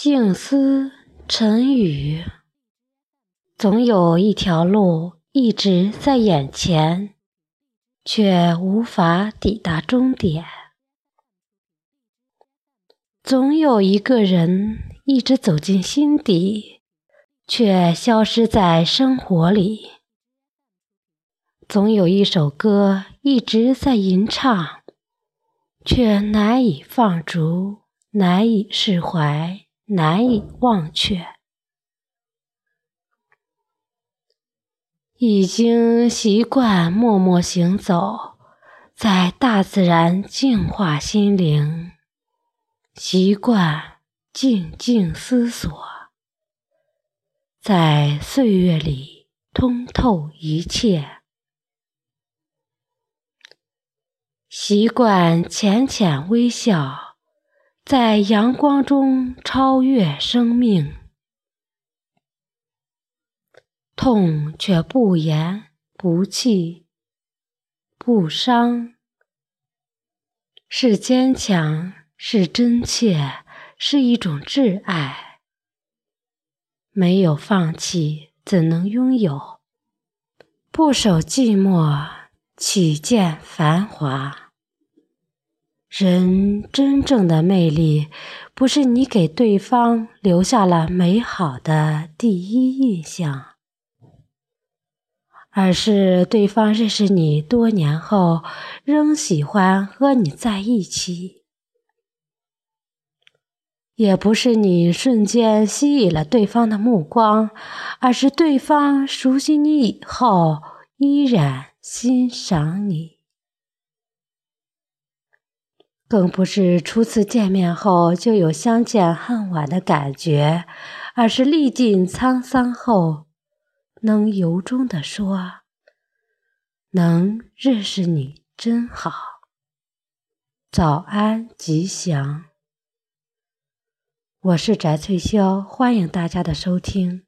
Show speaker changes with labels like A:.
A: 静思沉语，总有一条路一直在眼前，却无法抵达终点；总有一个人一直走进心底，却消失在生活里；总有一首歌一直在吟唱，却难以放逐，难以释怀。难以忘却，已经习惯默默行走，在大自然净化心灵；习惯静静思索，在岁月里通透一切；习惯浅浅微笑。在阳光中超越生命，痛却不言不弃不伤，是坚强，是真切，是一种挚爱。没有放弃，怎能拥有？不守寂寞，岂见繁华？人真正的魅力，不是你给对方留下了美好的第一印象，而是对方认识你多年后仍喜欢和你在一起；也不是你瞬间吸引了对方的目光，而是对方熟悉你以后依然欣赏你。更不是初次见面后就有相见恨晚的感觉，而是历尽沧桑后，能由衷地说：“能认识你真好。”早安，吉祥。我是翟翠霄，欢迎大家的收听。